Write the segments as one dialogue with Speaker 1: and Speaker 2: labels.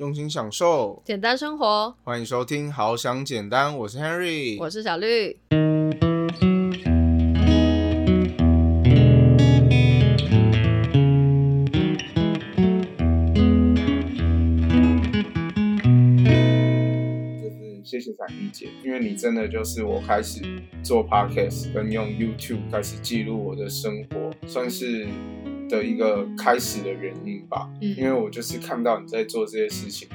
Speaker 1: 用心享受，
Speaker 2: 简单生活。
Speaker 1: 欢迎收听《好想简单》，我是 Henry，
Speaker 2: 我是小绿。
Speaker 1: 就是谢谢彩丽姐，因为你真的就是我开始做 Podcast 跟用 YouTube 开始记录我的生活，算是的一个开始的原因吧。
Speaker 2: 嗯
Speaker 1: 因为我就是看到你在做这些事情。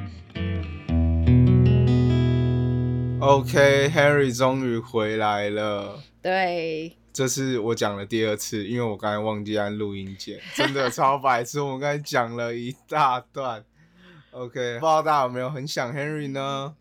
Speaker 1: OK，Harry 终于回来了。
Speaker 2: 对，
Speaker 1: 这是我讲的第二次，因为我刚才忘记按录音键，真的超白痴。我们刚才讲了一大段。OK，不知道大家有没有很想 Henry 呢？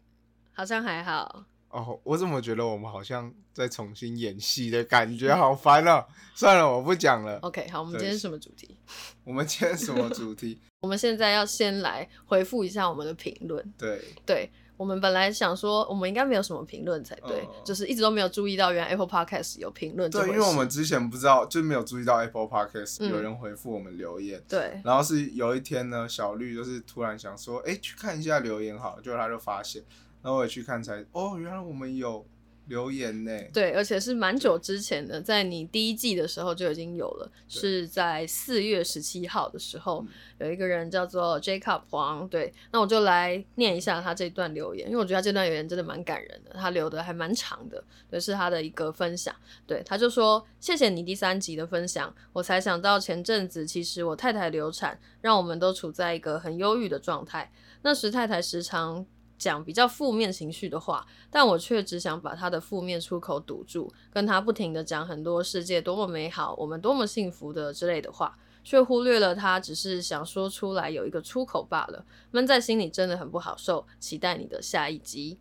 Speaker 2: 好像还好。
Speaker 1: 哦，我怎么觉得我们好像在重新演戏的感觉，好烦哦。算了，我不讲了。
Speaker 2: OK，好，我们今天什么主题？
Speaker 1: 我们今天什么主题？
Speaker 2: 我们现在要先来回复一下我们的评论。
Speaker 1: 对，
Speaker 2: 对我们本来想说，我们应该没有什么评论才对，
Speaker 1: 哦
Speaker 2: 就是一直都没有注意到，原来 Apple Podcast 有评论这
Speaker 1: 对，因为我们之前不知道，就没有注意到 Apple Podcast、
Speaker 2: 嗯
Speaker 1: 有人回复我们留言，
Speaker 2: 对
Speaker 1: 然后是有一天呢，小绿就是突然想说，哎，去看一下留言好了，结果他就发现，然后我也去看才，哦，原来我们有留言呢。
Speaker 2: 对，而且是蛮久之前的，在你第一季的时候就已经有了，是在四月十七号的时候，
Speaker 1: 嗯
Speaker 2: 有一个人叫做 Jacob 黄，对，那我就来念一下他这段留言，因为我觉得他这段留言真的蛮感人的，他留的还蛮长的，对，是他的一个分享，对，他就说谢谢你第三集的分享，我才想到前阵子其实我太太流产，让我们都处在一个很忧郁的状态，那时太太时常。讲比较负面情绪的话，但我却只想把他的负面出口堵住，跟他不停的讲很多世界多么美好，我们多么幸福的之类的话，却忽略了他只是想说出来有一个出口罢了，闷在心里真的很不好受。期待你的下一集。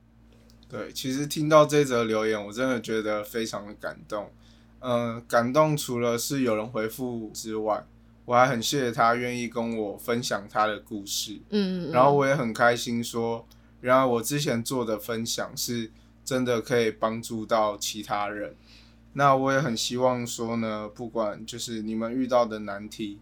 Speaker 1: 对，其实听到这则留言，我真的觉得非常的感动。嗯、感动除了是有人回复之外，我还很谢谢他愿意跟我分享他的故事。
Speaker 2: 嗯，嗯
Speaker 1: 然后我也很开心说，原来我之前做的分享是真的可以帮助到其他人。那我也很希望说呢，不管就是你们遇到的难题，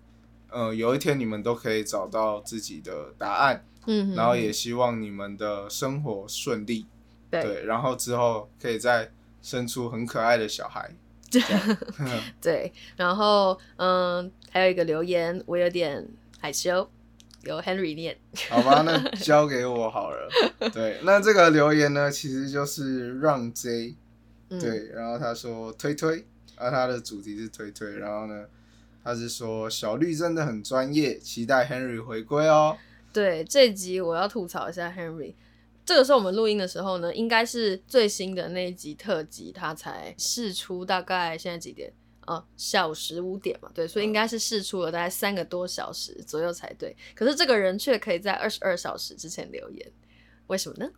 Speaker 1: 呃，有一天你们都可以找到自己的答案，
Speaker 2: 嗯，嗯
Speaker 1: 然后也
Speaker 2: 嗯
Speaker 1: 希望你们的生活顺利，
Speaker 2: 对
Speaker 1: 对，然后之后可以再生出很可爱的小孩。
Speaker 2: 对，然后嗯，还有一个留言，我有点害羞，由 Henry 念。
Speaker 1: 好吧，那交给我好了。对，那这个留言呢，其实就是让 J
Speaker 2: 嗯，
Speaker 1: 对，然后他说推推，啊，他的主题是推推，然后呢，他是说小绿真的很专业，期待 Henry 回归哦。
Speaker 2: 对，这集我要吐槽一下 Henry。这个时候我们录音的时候呢，应该是最新的那一集特辑，他才试出，大概现在几点？哦，下午十五点嘛，对，所以应该是试出了大概三个多小时左右才对。可是这个人却可以在二十二小时之前留言，为什么呢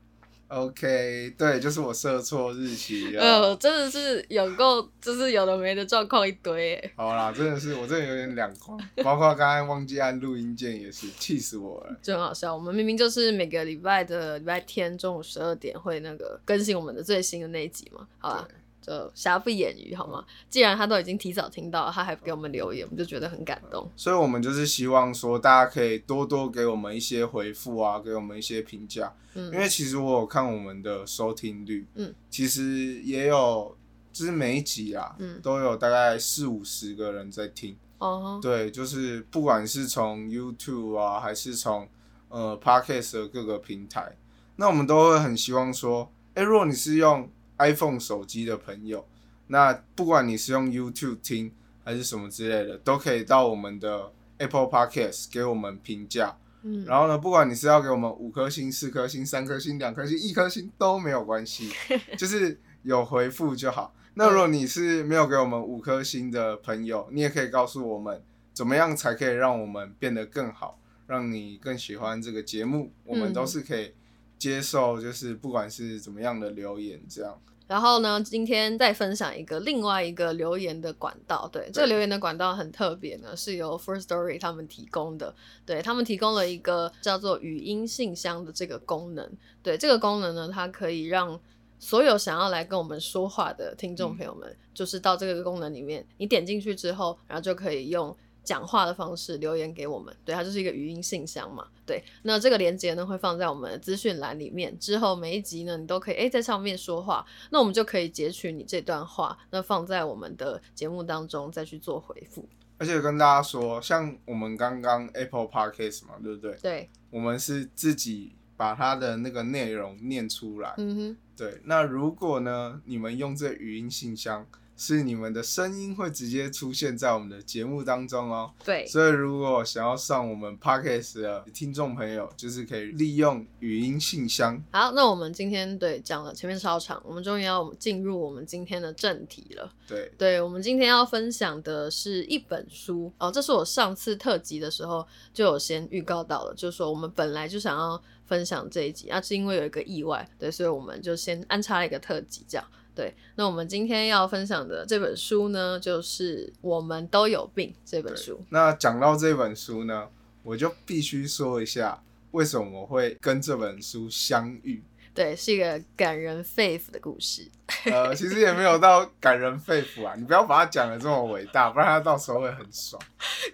Speaker 1: ？OK，对，就是我设错日期
Speaker 2: 呃，真的是有够，就是有的没的状况一堆。
Speaker 1: 好啦，真的是我真的有点两光，包括刚刚忘记按录音键也是，气死我了。
Speaker 2: 就很好笑。我们明明就是每个礼拜的礼拜天中午十二点会那个更新我们的最新的那一集嘛，好啦，就瑕不掩瑜好吗？既然他都已经提早听到，他还给我们留言，我们就觉得很感动。
Speaker 1: 所以我们就是希望说，大家可以多多给我们一些回复啊，给我们一些评价。
Speaker 2: 嗯
Speaker 1: 因为其实我有看我们的收听率，
Speaker 2: 嗯，
Speaker 1: 其实也有，就是每一集啊，
Speaker 2: 嗯
Speaker 1: 都有大概四五十个人在听。
Speaker 2: 哦，
Speaker 1: 对，就是不管是从 YouTube 啊，还是从呃 Podcast 的各个平台，那我们都会很希望说，哎、如果你是用 iPhone 手机的朋友，那不管你是用 YouTube 听还是什么之类的，都可以到我们的 Apple Podcast 给我们评价。
Speaker 2: 嗯，
Speaker 1: 然后呢，不管你是要给我们五颗星、四颗星、三颗星、两颗星、一颗星都没有关系，就是有回复就好。那如果你是没有给我们五颗星的朋友，你也可以告诉我们怎么样才可以让我们变得更好，让你更喜欢这个节目。我们都是可以接受，就是不管是怎么样的留言，这样。
Speaker 2: 然后呢，今天再分享一个另外一个留言的管道。对，这个留言的管道很特别呢，是由 First Story 他们提供的。对他们提供了一个叫做语音信箱的这个功能。对，这个功能呢，它可以让所有想要来跟我们说话的听众朋友们，就是到这个功能里面，你点进去之后，然后就可以用讲话的方式留言给我们，对，它就是一个语音信箱嘛，对。那这个链接呢会放在我们的资讯栏里面，之后每一集呢你都可以诶在上面说话，那我们就可以截取你这段话，那放在我们的节目当中再去做回复。
Speaker 1: 而且跟大家说，像我们刚刚 Apple Podcast 嘛，对不对？
Speaker 2: 对，
Speaker 1: 我们是自己把它的那个内容念出来。
Speaker 2: 嗯哼，
Speaker 1: 对，那如果呢，你们用这语音信箱。是你们的声音会直接出现在我们的节目当中哦。
Speaker 2: 对，
Speaker 1: 所以如果想要上我们 podcast 的听众朋友，就是可以利用语音信箱。
Speaker 2: 好，那我们今天对讲了前面超长，我们终于要进入我们今天的正题了。
Speaker 1: 对，
Speaker 2: 对我们今天要分享的是一本书哦，这是我上次特辑的时候就有先预告到了，就是说我们本来就想要分享这一集，啊，是因为有一个意外，对，所以我们就先安插了一个特辑这样。对，那我们今天要分享的这本书呢，就是《我们都有病》这本书。
Speaker 1: 那讲到这本书呢，我就必须说一下，为什么我会跟这本书相遇。
Speaker 2: 对，是一个感人肺腑的故事。
Speaker 1: 呃，其实也没有到感人肺腑啊，你不要把它讲的这么伟大，不然它到时候会很爽。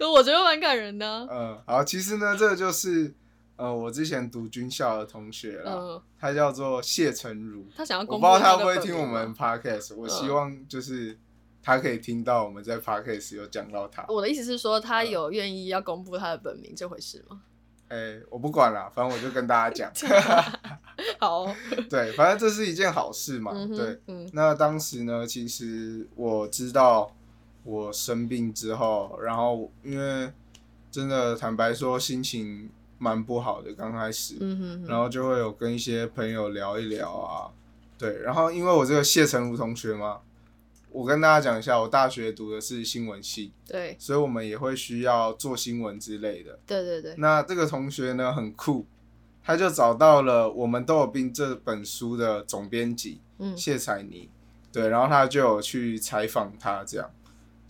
Speaker 2: 我觉得蛮感人的。
Speaker 1: 嗯，好，其实呢，这个就是。呃，我之前读军校的同学了，他叫做谢成儒。
Speaker 2: 他想要，
Speaker 1: 我不知道他会不会听我们 podcast。我希望就是他可以听到我们在 podcast 有讲到他。
Speaker 2: 我的意思是说，他有愿意要公布他的本名这回事吗？
Speaker 1: 哎，我不管了，反正我就跟大家讲。
Speaker 2: 好，
Speaker 1: 对，反正这是一件好事嘛。对，那当时呢，其实我知道我生病之后，然后因为真的坦白说，心情。蛮不好的，刚开始，然后就会有跟一些朋友聊一聊啊，对，然后因为我这个谢成儒同学嘛，我跟大家讲一下，我大学读的是新闻系，
Speaker 2: 对，
Speaker 1: 所以我们也会需要做新闻之类的，
Speaker 2: 对对对。
Speaker 1: 那这个同学呢很酷，他就找到了《我们都有病》这本书的总编辑谢彩妮，对，然后他就有去采访他这样。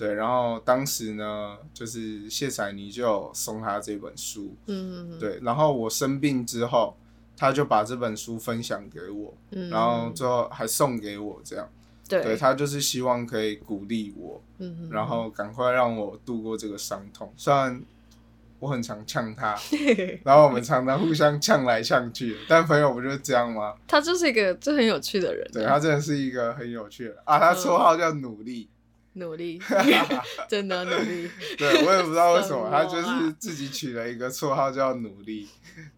Speaker 1: 对，然后当时呢，就是谢彩妮就送他这本书，嗯，对，然后我生病之后，他就把这本书分享给我，嗯，然后最后还送给我，这样，
Speaker 2: 对，
Speaker 1: 他就是希望可以鼓励我，嗯，然后赶快让我度过这个伤痛。虽然我很常呛他，然后我们常常互相呛来呛去，但朋友不就是这样吗？
Speaker 2: 他就是一个就很有趣的人，
Speaker 1: 对他真的是一个很有趣的啊，他绰号叫努力。
Speaker 2: 努力，真的努力。
Speaker 1: 对，我也不知道为什么，他就是自己取了一个绰号叫努力。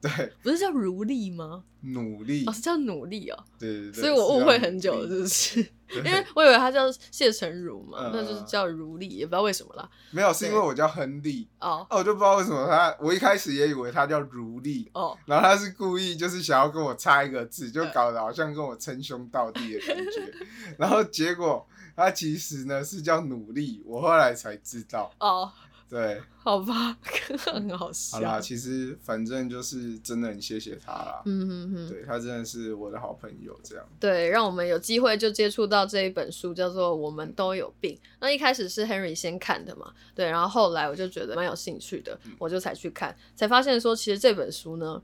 Speaker 1: 对，
Speaker 2: 不是叫如力吗？
Speaker 1: 努力，
Speaker 2: 哦，是叫努力哦。
Speaker 1: 对对对。
Speaker 2: 所以我误会很久，是不是？因为我以为他叫谢成儒嘛，那就是叫如力，也不知道为什么啦。
Speaker 1: 没有，是因为我叫亨利。哦。哦，我就不知道为什么他，我一开始也以为他叫如力。哦。然后他是故意就是想要跟我差一个字，就搞得好像跟我称兄道弟的感觉。然后结果。他其实呢是叫努力，我后来才知道。哦，对，
Speaker 2: 好吧，很好笑。
Speaker 1: 好啦，其实反正就是真的很谢谢他啦。嗯哼哼，对他真的是我的好朋友，这样。
Speaker 2: 对，让我们有机会就接触到这一本书，叫做《我们都有病》。那一开始是 Henry 先看的嘛，对，然后后来我就觉得蛮有兴趣的，我就才去看，才发现说其实这本书呢，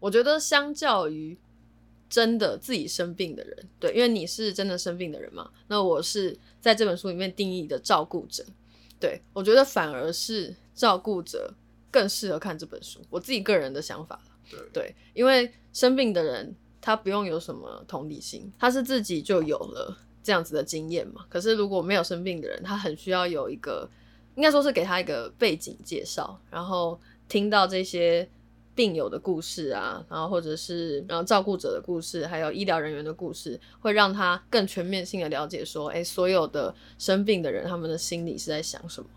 Speaker 2: 我觉得相较于。真的自己生病的人，对，因为你是真的生病的人嘛。那我是在这本书里面定义的照顾者，对我觉得反而是照顾者更适合看这本书。我自己个人的想法对，因为生病的人他不用有什么同理心，他是自己就有了这样子的经验嘛。可是如果没有生病的人，他很需要有一个，应该说是给他一个背景介绍，然后听到这些。病友的故事啊，然后或者是然后照顾者的故事，还有医疗人员的故事，会让他更全面性的了解说，哎，所有的生病的人他们的心里是在想什么，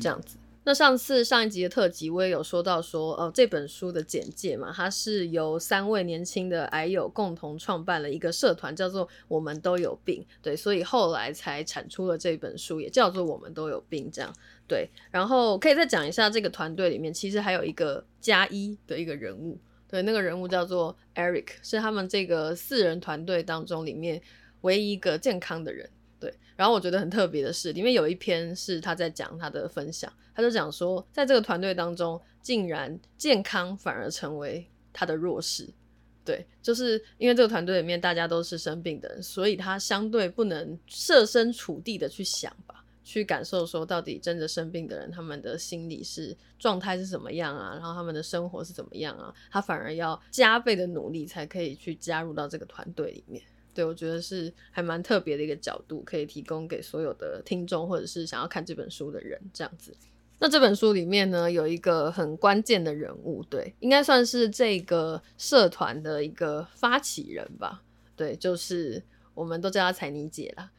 Speaker 2: 这样子。那上次上一集的特辑，我也有说到说，呃，这本书的简介嘛，它是由三位年轻的癌友共同创办了一个社团，叫做“我们都有病”，对，所以后来才产出了这本书，也叫做“我们都有病”这样。对，然后可以再讲一下这个团队里面，其实还有一个加一的一个人物，对，那个人物叫做 Eric，是他们这个四人团队当中里面唯一一个健康的人。然后我觉得很特别的是，里面有一篇是他在讲他的分享，他就讲说，在这个团队当中，竟然健康反而成为他的弱势。对，就是因为这个团队里面大家都是生病的人，所以他相对不能设身处地的去想吧。去感受说，到底真的生病的人他们的心理是状态是怎么样啊，然后他们的生活是怎么样啊，他反而要加倍的努力才可以去加入到这个团队里面。对，我觉得是还蛮特别的一个角度，可以提供给所有的听众或者是想要看这本书的人这样子。那这本书里面呢，有一个很关键的人物，对，应该算是这个社团的一个发起人吧。对，就是我们都叫她彩妮姐啦。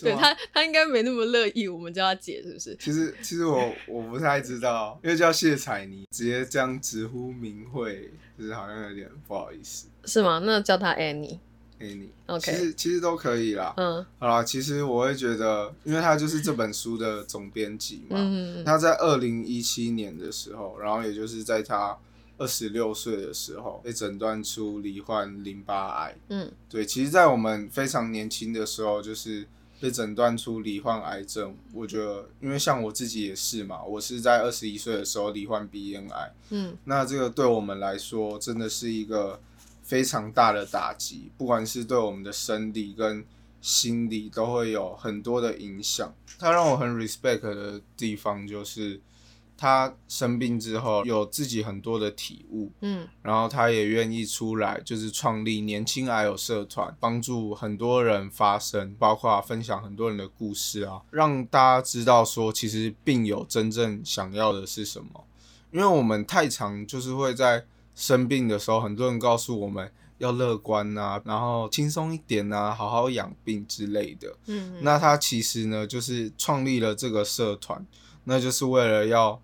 Speaker 2: 对她，她应该没那么乐意我们叫她姐，是不是？
Speaker 1: 其实，其实我我不太知道，因为叫谢彩妮，直接这样直呼名讳，就是好像有点不好意思。
Speaker 2: 是吗？那叫她 Annie。
Speaker 1: Annie，其实其实都可以啦。嗯，好啦，其实我会觉得，因为他就是这本书的总编辑嘛。嗯他在二零一七年的时候，然后也就是在他二十六岁的时候，被诊断出罹患淋巴癌。嗯，对，其实，在我们非常年轻的时候，就是被诊断出罹患癌症。我觉得，因为像我自己也是嘛，我是在二十一岁的时候罹患鼻咽癌。嗯，那这个对我们来说，真的是一个。非常大的打击，不管是对我们的生理跟心理都会有很多的影响。他让我很 respect 的地方就是，他生病之后有自己很多的体悟，嗯，然后他也愿意出来，就是创立年轻癌友社团，帮助很多人发声，包括分享很多人的故事啊，让大家知道说，其实病友真正想要的是什么。因为我们太常就是会在。生病的时候，很多人告诉我们要乐观啊，然后轻松一点啊，好好养病之类的。嗯，那他其实呢，就是创立了这个社团，那就是为了要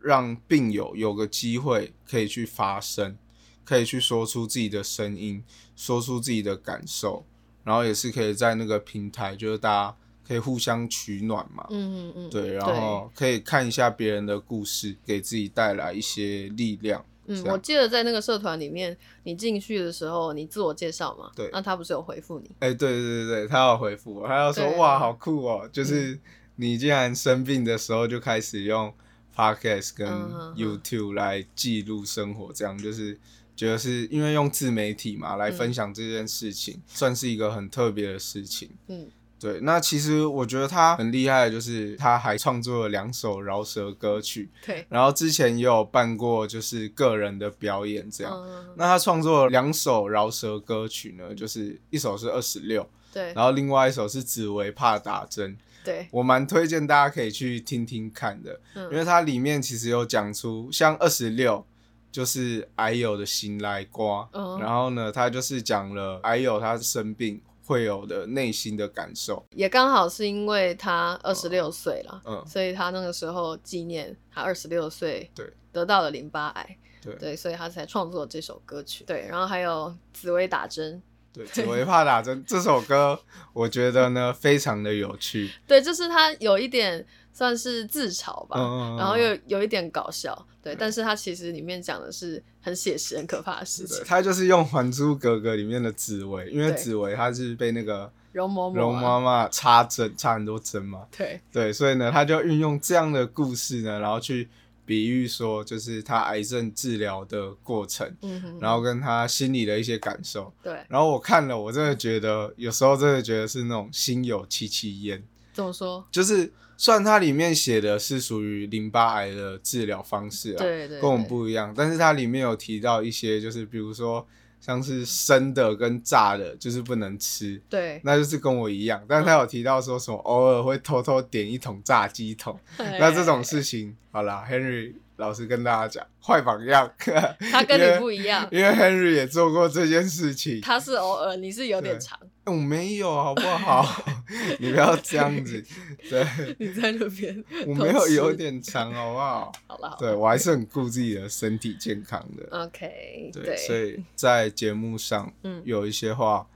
Speaker 1: 让病友有个机会可以去发声，可以去说出自己的声音，说出自己的感受，然后也是可以在那个平台，就是大家可以互相取暖嘛。嗯嗯嗯，对，然后可以看一下别人的故事，给自己带来一些力量。
Speaker 2: 嗯，我记得在那个社团里面，你进去的时候，你自我介绍嘛，
Speaker 1: 对，
Speaker 2: 那他不是有回复你？
Speaker 1: 哎，对对对对，他要回复我，他要说哇，好酷哦，就是你竟然生病的时候就开始用 podcast 跟 YouTube 来记录生活，这样就是觉得是因为用自媒体嘛来分享这件事情，算是一个很特别的事情。嗯。对，那其实我觉得他很厉害，就是他还创作了两首饶舌歌曲。
Speaker 2: 对，
Speaker 1: 然后之前也有办过就是个人的表演这样。那他创作了两首饶舌歌曲呢，就是一首是二十六，
Speaker 2: 对，
Speaker 1: 然后另外一首是紫薇怕打针。
Speaker 2: 对，
Speaker 1: 我蛮推荐大家可以去听听看的，因为它里面其实有讲出像二十六就是矮友的心来瓜，然后呢，他就是讲了矮友他生病。会有的内心的感受，
Speaker 2: 也刚好是因为他二十六岁了，嗯，所以他那个时候纪念他二十六岁，
Speaker 1: 对，
Speaker 2: 得到了淋巴癌，
Speaker 1: 对，
Speaker 2: 对，所以他才创作这首歌曲，对，然后还有紫薇打针，
Speaker 1: 对，紫薇怕打针这首歌，我觉得呢 非常的有趣，
Speaker 2: 对，就是他有一点。算是自嘲吧，然后又有一点搞笑，对，但是它其实里面讲的是很写实、很可怕的事情。
Speaker 1: 他就是用《还珠格格》里面的紫薇，因为紫薇她是被那个
Speaker 2: 容嬷嬷
Speaker 1: 容妈妈插针，插很多针嘛，
Speaker 2: 对
Speaker 1: 对，所以呢，他就运用这样的故事呢，然后去比喻说，就是他癌症治疗的过程，嗯哼，然后跟他心里的一些感受，
Speaker 2: 对。
Speaker 1: 然后我看了，我真的觉得有时候真的觉得是那种心有戚戚焉。
Speaker 2: 怎么说？
Speaker 1: 就是。虽然它里面写的是属于淋巴癌的治疗方式啊，
Speaker 2: 对对，
Speaker 1: 跟我们不一样，但是它里面有提到一些，就是比如说像是生的跟炸的，就是不能吃，
Speaker 2: 对，
Speaker 1: 那就是跟我一样，但是他有提到说什么偶尔会偷偷点一桶炸鸡桶，那这种事情，好啦 h e n r y 老师跟大家讲，坏榜样。
Speaker 2: 他跟你不一样，
Speaker 1: 因为 Henry 也做过这件事情。
Speaker 2: 他是偶尔，你是有点长。
Speaker 1: 我没有，好不好？你不要这样子。对。
Speaker 2: 你在那边。
Speaker 1: 我没有有点长，好不好？
Speaker 2: 好了。
Speaker 1: 对我还是很顾自己的身体健康的。
Speaker 2: OK。
Speaker 1: 对，所以在节目上，嗯，有一些话。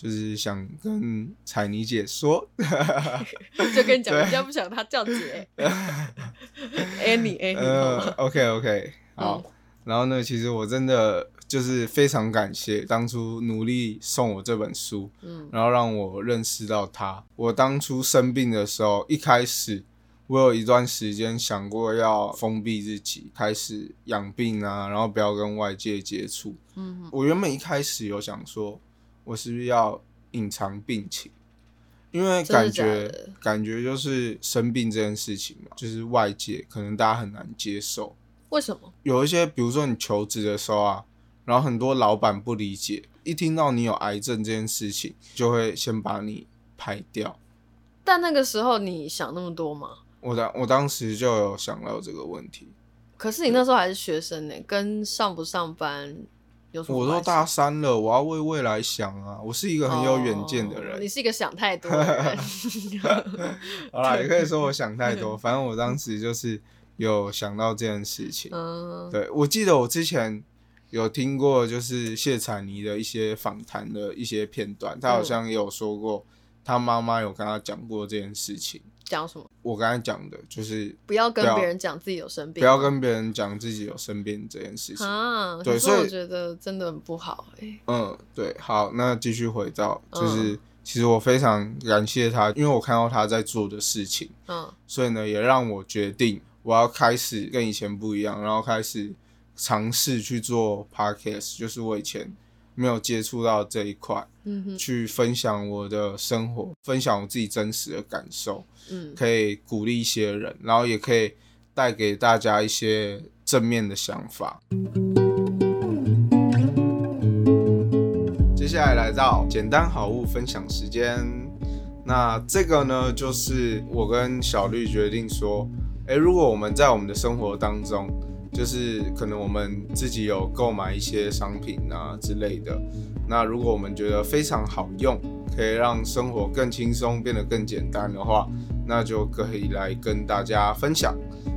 Speaker 1: 就是想跟彩妮姐说，
Speaker 2: 就跟你讲，人家不想她叫姐，Annie Annie。
Speaker 1: OK OK，好。然后呢，其实我真的就是非常感谢当初努力送我这本书，嗯，然后让我认识到他。我当初生病的时候，一开始我有一段时间想过要封闭自己，开始养病啊，然后不要跟外界接触。嗯，我原本一开始有想说。我是不是要隐藏病情？因因为感觉
Speaker 2: 的
Speaker 1: 感觉就是生病这件事情嘛，就是外界可能大家很难接受。
Speaker 2: 为什么？
Speaker 1: 有一些，比如说你求职的时候啊，然后很多老板不理解，一听到你有癌症这件事情，就会先把你排掉。
Speaker 2: 但那个时候你想那么多吗？
Speaker 1: 我当我当时就有想到这个问题，
Speaker 2: 可是你那时候还是学生呢，跟上不上班有什么？
Speaker 1: 我都大三了，我要为未来想啊，我是一个很有远见的人。
Speaker 2: 哦你是一个想太多的人。
Speaker 1: 好啦，也可以说我想太多，反正我当时就是有想到这件事情。
Speaker 2: 嗯，
Speaker 1: 对，我记得我之前有听过，就是谢彩妮的一些访谈的一些片段，她好像也有说过，她妈妈有跟她讲过这件事情。
Speaker 2: 讲什么？
Speaker 1: 我刚才讲的就是
Speaker 2: 不要跟别人讲自己有生病，
Speaker 1: 不要跟别人讲自己有生病这件事情。
Speaker 2: 啊。
Speaker 1: 对所以我
Speaker 2: 觉得真的很不好哎。
Speaker 1: 嗯，对，好，那继续回到，
Speaker 2: 嗯
Speaker 1: 就是、其实我非常感谢他，因为我看到他在做的事情，
Speaker 2: 嗯
Speaker 1: 所以呢，也让我决定我要开始跟以前不一样，然后开始尝试去做 podcast，就是我以前没有接触到这一块，
Speaker 2: 嗯哼
Speaker 1: 去分享我的生活，分享我自己真实的感受，
Speaker 2: 嗯
Speaker 1: 可以鼓励一些人，然后也可以带给大家一些正面的想法。接下来来到简单好物分享时间。那这个呢，就是我跟小绿决定说，诶，如果我们在我们的生活当中，就是可能我们自己有购买一些商品啊之类的，那如果我们觉得非常好用，可以让生活更轻松，变得更简单的话，那就可以来跟大家分享。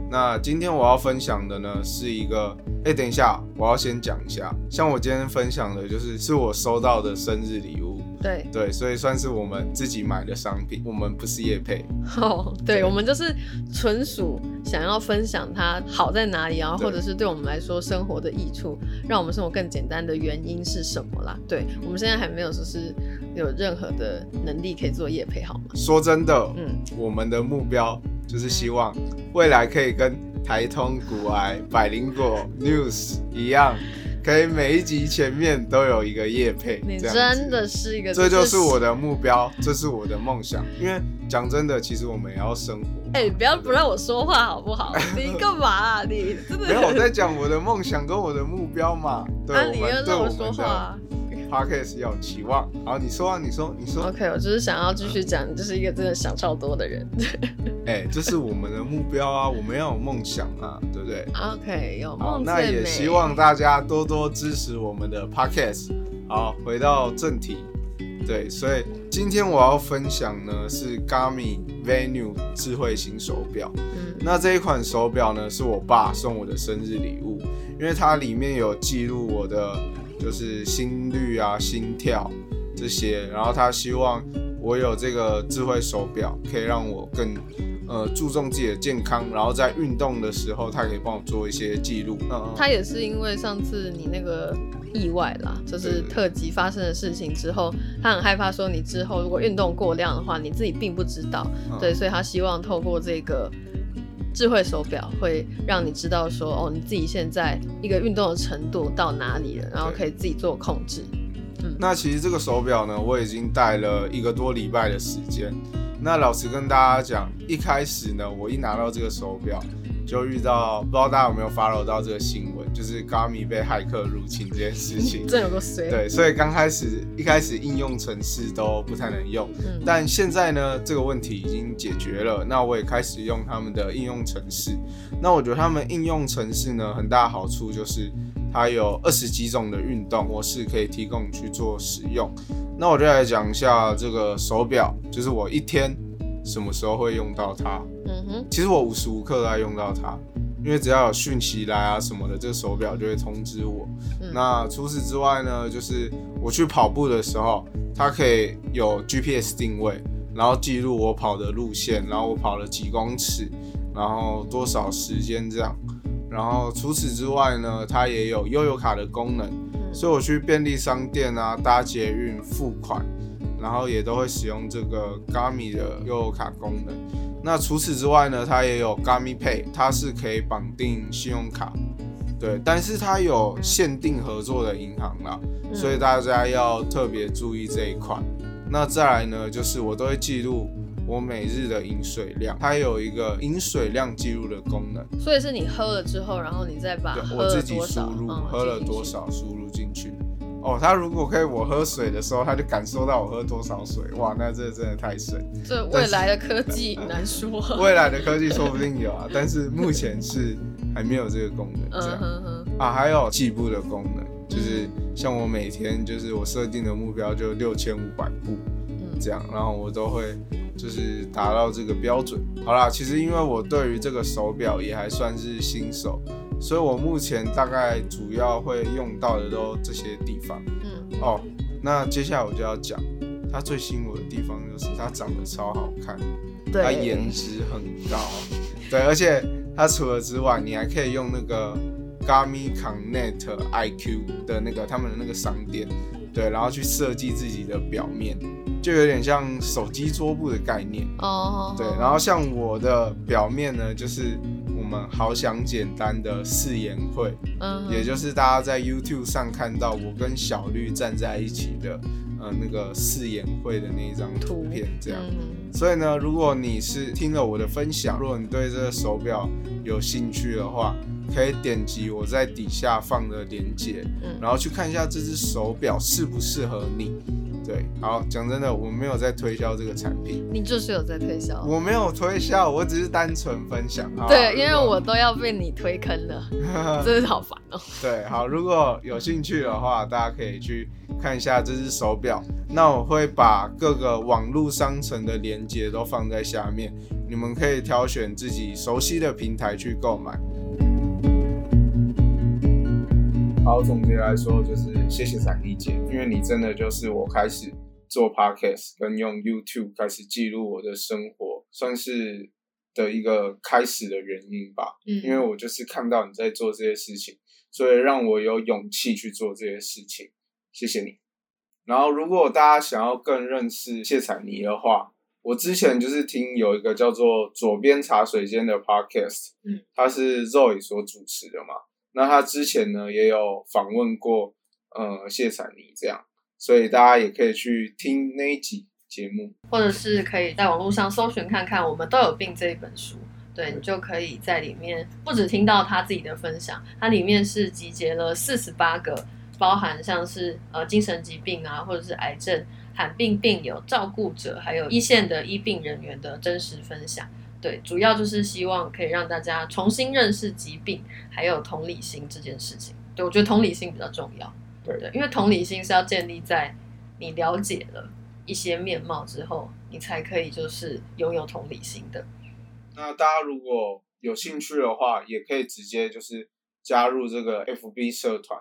Speaker 1: 那今天我要分享的呢，是一个，哎、等一下，我要先讲一下，像我今天分享的就是是我收到的生日礼物，
Speaker 2: 对，
Speaker 1: 对，所以算是我们自己买的商品，我们不是业配，
Speaker 2: 哦，对，
Speaker 1: 对。
Speaker 2: 我们就是纯属想要分享它好在哪里，然后或者是对我们来说生活的益处，让我们生活更简单的原因是什么啦？对我们现在还没有就是有任何的能力可以做业配，好吗？
Speaker 1: 说真的，
Speaker 2: 嗯，
Speaker 1: 我们的目标就是希望未来可以跟台通、古癌、百灵果 News 一样，可以每一集前面都有一个夜配，
Speaker 2: 你
Speaker 1: 这样子
Speaker 2: 真的是一个，
Speaker 1: 这就是我的目标，这是我的梦想。因为讲真的，其实我们也要生活。
Speaker 2: 哎、不要不让我说话好不好？你干嘛啊？你真的
Speaker 1: 没有我在讲我的梦想跟我的目标嘛。对，
Speaker 2: 啊，
Speaker 1: 我
Speaker 2: 你要
Speaker 1: 们对我
Speaker 2: 让我说话啊。
Speaker 1: Podcast 要有期望。好，你说啊，你说，你说。
Speaker 2: OK，我就是想要继续讲，你就是一个真的想超多的人。
Speaker 1: 哎、这是我们的目标啊，我们要有梦想啊，对不对
Speaker 2: ？OK，有，梦
Speaker 1: 那。也希望大家多多支持我们的 podcast。好，回到正题，对，所以今天我要分享呢是 Garmin Venue 智慧型手表。
Speaker 2: 嗯
Speaker 1: 那这一款手表呢是我爸送我的生日礼物，因为它里面有记录我的就是心率啊、心跳这些，然后他希望我有这个智慧手表，可以让我更呃注重自己的健康，然后在运动的时候，他可以帮我做一些记录。嗯，
Speaker 2: 他也是因为上次你那个意外啦，就是特级发生的事情之后，他很害怕说你之后如果运动过量的话，你自己并不知道，
Speaker 1: 嗯。
Speaker 2: 对，所以他希望透过这个智慧手表，会让你知道说哦，你自己现在一个运动的程度到哪里了，然后可以自己做控制。
Speaker 1: 嗯那其实这个手表呢，我已经戴了一个多礼拜的时间。那老实跟大家讲，一开始呢，我一拿到这个手表，就遇到不知道大家有没有 follow 到这个新闻，就是 Garmin 被骇客入侵这件事情。
Speaker 2: 真有个谁？
Speaker 1: 对，所以刚开始一开始应用程式都不太能用，
Speaker 2: 嗯，
Speaker 1: 但现在呢，这个问题已经解决了。那我也开始用他们的应用程式。那我觉得他们应用程式呢，很大的好处就是它有二十几种的运动模式可以提供去做使用。那我就来讲一下这个手表，就是我一天什么时候会用到它。
Speaker 2: 嗯哼，
Speaker 1: 其实我无时无刻都在用到它，因为只要有讯息来啊什么的，这个手表就会通知我。
Speaker 2: 嗯
Speaker 1: 那除此之外呢，就是我去跑步的时候，它可以有 GPS 定位，然后记录我跑的路线，然后我跑了几公尺，然后多少时间这样。然后除此之外呢，它也有悠游卡的功能，
Speaker 2: 嗯
Speaker 1: 所以我去便利商店啊、搭捷运付款，然后也都会使用这个 Gami 的悠游卡功能。那除此之外呢，它也有 Gami Pay，它是可以绑定信用卡，对，但是它有限定合作的银行啦，
Speaker 2: 嗯
Speaker 1: 所以大家要特别注意这一块。那再来呢，就是我都会记录我每日的饮水量，它有一个饮水量记录的功能。
Speaker 2: 所以是你喝了之后，然后你再把
Speaker 1: 我自己输，入、
Speaker 2: 嗯
Speaker 1: 喝了多，少输入。哦，它如果可以我喝水的时候，它就感受到我喝多少水，哇，那这真的太神。
Speaker 2: 进进去这未来的科技难说。
Speaker 1: 未来的科技说不定有啊，但是目前是还没有这个功能。这
Speaker 2: 嗯
Speaker 1: 样、啊，还有计步的功能，就是像我每天就是我设定的目标就六千五百步
Speaker 2: 嗯
Speaker 1: 这样，然后我都会就是达到这个标准。好啦，其实因为我对于这个手表也还算是新手，所以我目前大概主要会用到的都这些地方。
Speaker 2: 嗯，
Speaker 1: 哦，那接下来我就要讲它最吸引我的地方，就是它长得超好看，它
Speaker 2: 对，
Speaker 1: 颜值很高，对，而且它除了之外，你还可以用那个 Garmin Connect IQ 的那个他们的那个商店，对，然后去设计自己的表面，就有点像手机桌布的概念，
Speaker 2: 哦，
Speaker 1: 对，然后像我的表面呢，就是我们好想简单的誓言会，
Speaker 2: 嗯，
Speaker 1: 也就是大家在 YouTube 上看到我跟小绿站在一起的，呃，那个誓言会的那一张图片，这样。
Speaker 2: 嗯
Speaker 1: 所以呢，如果你是听了我的分享，如果你对这个手表有兴趣的话，可以点击我在底下放的链接，
Speaker 2: 嗯
Speaker 1: 然后去看一下这只手表适不适合你。对，好，讲真的，我没有在推销这个产品，
Speaker 2: 你就是有在推销。
Speaker 1: 我没有推销，我只是单纯分享。好
Speaker 2: 对，因为我都要被你推坑了，真是好烦哦。
Speaker 1: 对，好，如果有兴趣的话，大家可以去看一下这只手表。那我会把各个网络商城的链接都放在下面，你们可以挑选自己熟悉的平台去购买。好，总结来说就是谢谢闪丽姐，因为你真的就是我开始做 podcast 跟用 YouTube 开始记录我的生活，算是的一个开始的原因吧。
Speaker 2: 嗯
Speaker 1: 因为我就是看到你在做这些事情，所以让我有勇气去做这些事情。谢谢你。然后，如果大家想要更认识谢彩妮的话，我之前就是听有一个叫做“左边茶水间”的 podcast，
Speaker 2: 嗯，
Speaker 1: 它是 Zoe 所主持的嘛。那他之前呢也有访问过呃谢彩妮这样，所以大家也可以去听那一集节目。
Speaker 2: 或者是可以在网络上搜寻看看，我们都有病这一本书。对你就可以在里面不只听到他自己的分享，它里面是集结了四十八个，包含像是呃精神疾病啊，或者是癌症、罕病病友、照顾者，还有一线的医病人员的真实分享。对，主要就是希望可以让大家重新认识疾病，还有同理心这件事情。对我觉得同理心比较重要。
Speaker 1: 对
Speaker 2: 对，因为同理心是要建立在你了解了一些面貌之后，你才可以就是拥有同理心的。
Speaker 1: 那大家如果有兴趣的话，也可以直接就是加入这个 FB 社团。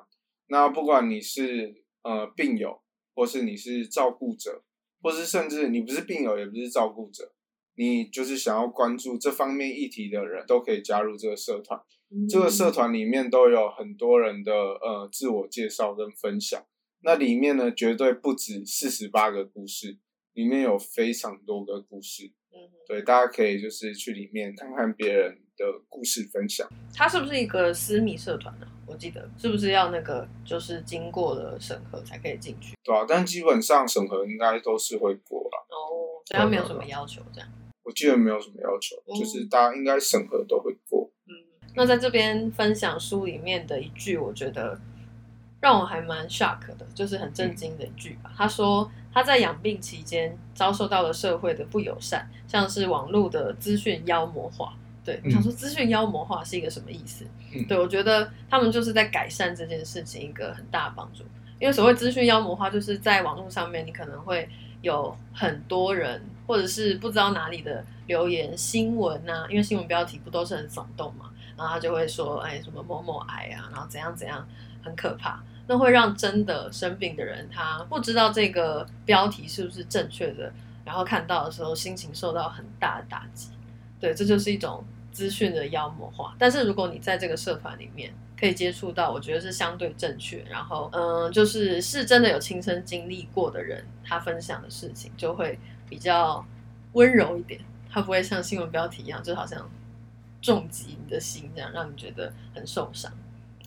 Speaker 1: 那不管你是呃病友，或是你是照顾者，或是甚至你不是病友也不是照顾者，你就是想要关注这方面议题的人，都可以加入这个社团。这个社团里面都有很多人的呃自我介绍跟分享，那里面呢绝对不止四十八个故事，里面有非常多个故事。
Speaker 2: 嗯，
Speaker 1: 对，大家可以就是去里面看看别人的故事分享。
Speaker 2: 它是不是一个私密社团呢、我记得是不是要那个就是经过了审核才可以进去？
Speaker 1: 对啊，但基本上审核应该都是会过吧。
Speaker 2: 哦，所以它没有什么要求这样。
Speaker 1: 我记得没有什么要求，
Speaker 2: 哦
Speaker 1: 就是大家应该审核都会过。
Speaker 2: 嗯，那在这边分享书里面的一句，我觉得让我还蛮 shock 的，就是很震惊的一句吧。他说他在养病期间遭受到了社会的不友善，像是网络的资讯妖魔化。对，我想说资讯妖魔化是一个什么意思？
Speaker 1: 嗯
Speaker 2: 对我觉得他们就是在改善这件事情一个很大的帮助。因为所谓资讯妖魔化，就是在网络上面你可能会有很多人，或者是不知道哪里的留言、新闻啊，因为新闻标题不都是很耸动嘛，然后他就会说，哎，什么某某癌啊，然后怎样怎样，很可怕。那会让真的生病的人，他不知道这个标题是不是正确的，然后看到的时候心情受到很大的打击。对，这就是一种资讯的妖魔化。但是如果你在这个社团里面可以接触到，我觉得是相对正确，然后嗯、就是是真的有亲身经历过的人，他分享的事情就会比较温柔一点，它不会像新闻标题一样，就好像重击你的心，这样让你觉得很受伤。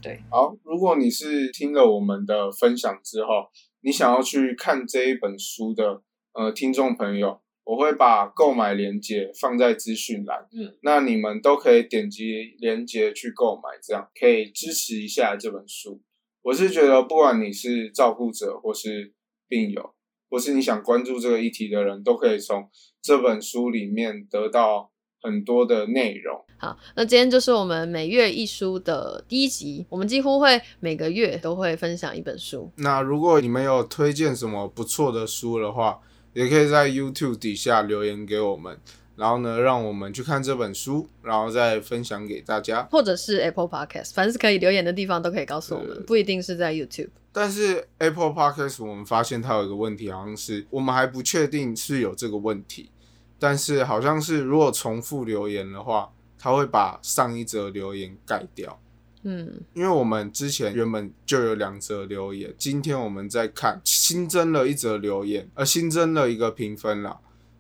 Speaker 1: 对好，如果你是听了我们的分享之后，你想要去看这一本书的呃听众朋友，我会把购买链接放在资讯栏，
Speaker 2: 嗯，
Speaker 1: 那你们都可以点击链接去购买，这样可以支持一下这本书。我是觉得，不管你是照顾者或是病友，或是你想关注这个议题的人，都可以从这本书里面得到很多的内容。
Speaker 2: 好，那今天就是我们每月一书的第一集，我们几乎会每个月都会分享一本书。
Speaker 1: 那如果你们有推荐什么不错的书的话，也可以在 YouTube 底下留言给我们，然后呢，让我们去看这本书，然后再分享给大家。
Speaker 2: 或者是 Apple Podcast，凡是可以留言的地方都可以告诉我们，不一定是在 YouTube。
Speaker 1: 但是 Apple Podcast 我们发现它有一个问题，好像是我们还不确定是有这个问题，但是好像是如果重复留言的话，它会把上一则留言盖掉。
Speaker 2: 嗯，
Speaker 1: 因为我们之前原本就有两则留言，今天我们在看新增了一则留言，呃，新增了一个评分啦，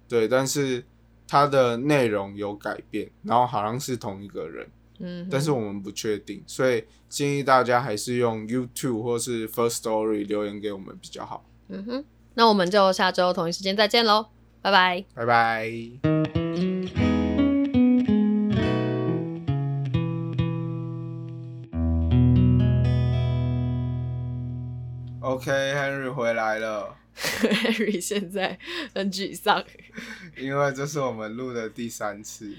Speaker 1: 对，但是它的内容有改变，然后好像是同一个人，
Speaker 2: 嗯，
Speaker 1: 但是我们不确定，所以建议大家还是用 YouTube 或是 First Story 留言给我们比较好。
Speaker 2: 嗯哼，那我们就下周同一时间再见喽，拜拜。
Speaker 1: 拜拜。OK，Henry 回来了，
Speaker 2: Harry 现在很沮丧，
Speaker 1: 因为这是我们录的第三次。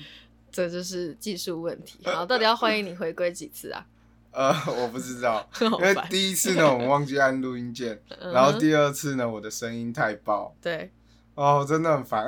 Speaker 2: 这就是技术问题。好，到底要欢迎你回归几次啊？
Speaker 1: 呃，我不知道，因为第一次呢，我们忘记按录音键，然后第二次呢，我的声音太爆，
Speaker 2: 对，
Speaker 1: 哦，真的很烦。